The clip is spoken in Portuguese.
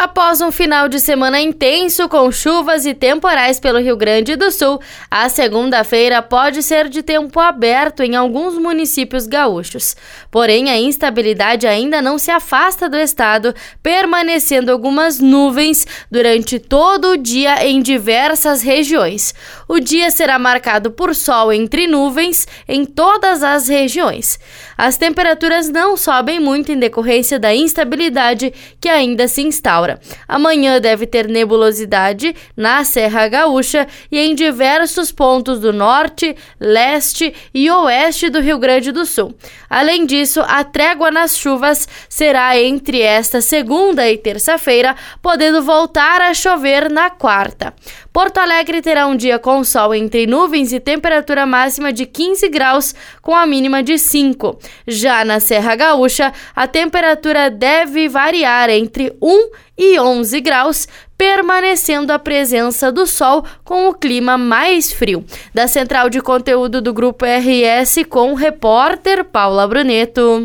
Após um final de semana intenso com chuvas e temporais pelo Rio Grande do Sul, a segunda-feira pode ser de tempo aberto em alguns municípios gaúchos. Porém, a instabilidade ainda não se afasta do estado, permanecendo algumas nuvens durante todo o dia em diversas regiões. O dia será marcado por sol entre nuvens em todas as regiões. As temperaturas não sobem muito em decorrência da instabilidade que ainda se instaura. Amanhã deve ter nebulosidade na Serra Gaúcha e em diversos pontos do norte, leste e oeste do Rio Grande do Sul. Além disso, a trégua nas chuvas será entre esta segunda e terça-feira, podendo voltar a chover na quarta. Porto Alegre terá um dia com sol entre nuvens e temperatura máxima de 15 graus, com a mínima de 5. Já na Serra Gaúcha, a temperatura deve variar entre 1 e 11 graus, permanecendo a presença do sol com o clima mais frio. Da central de conteúdo do Grupo RS com o repórter Paula Bruneto.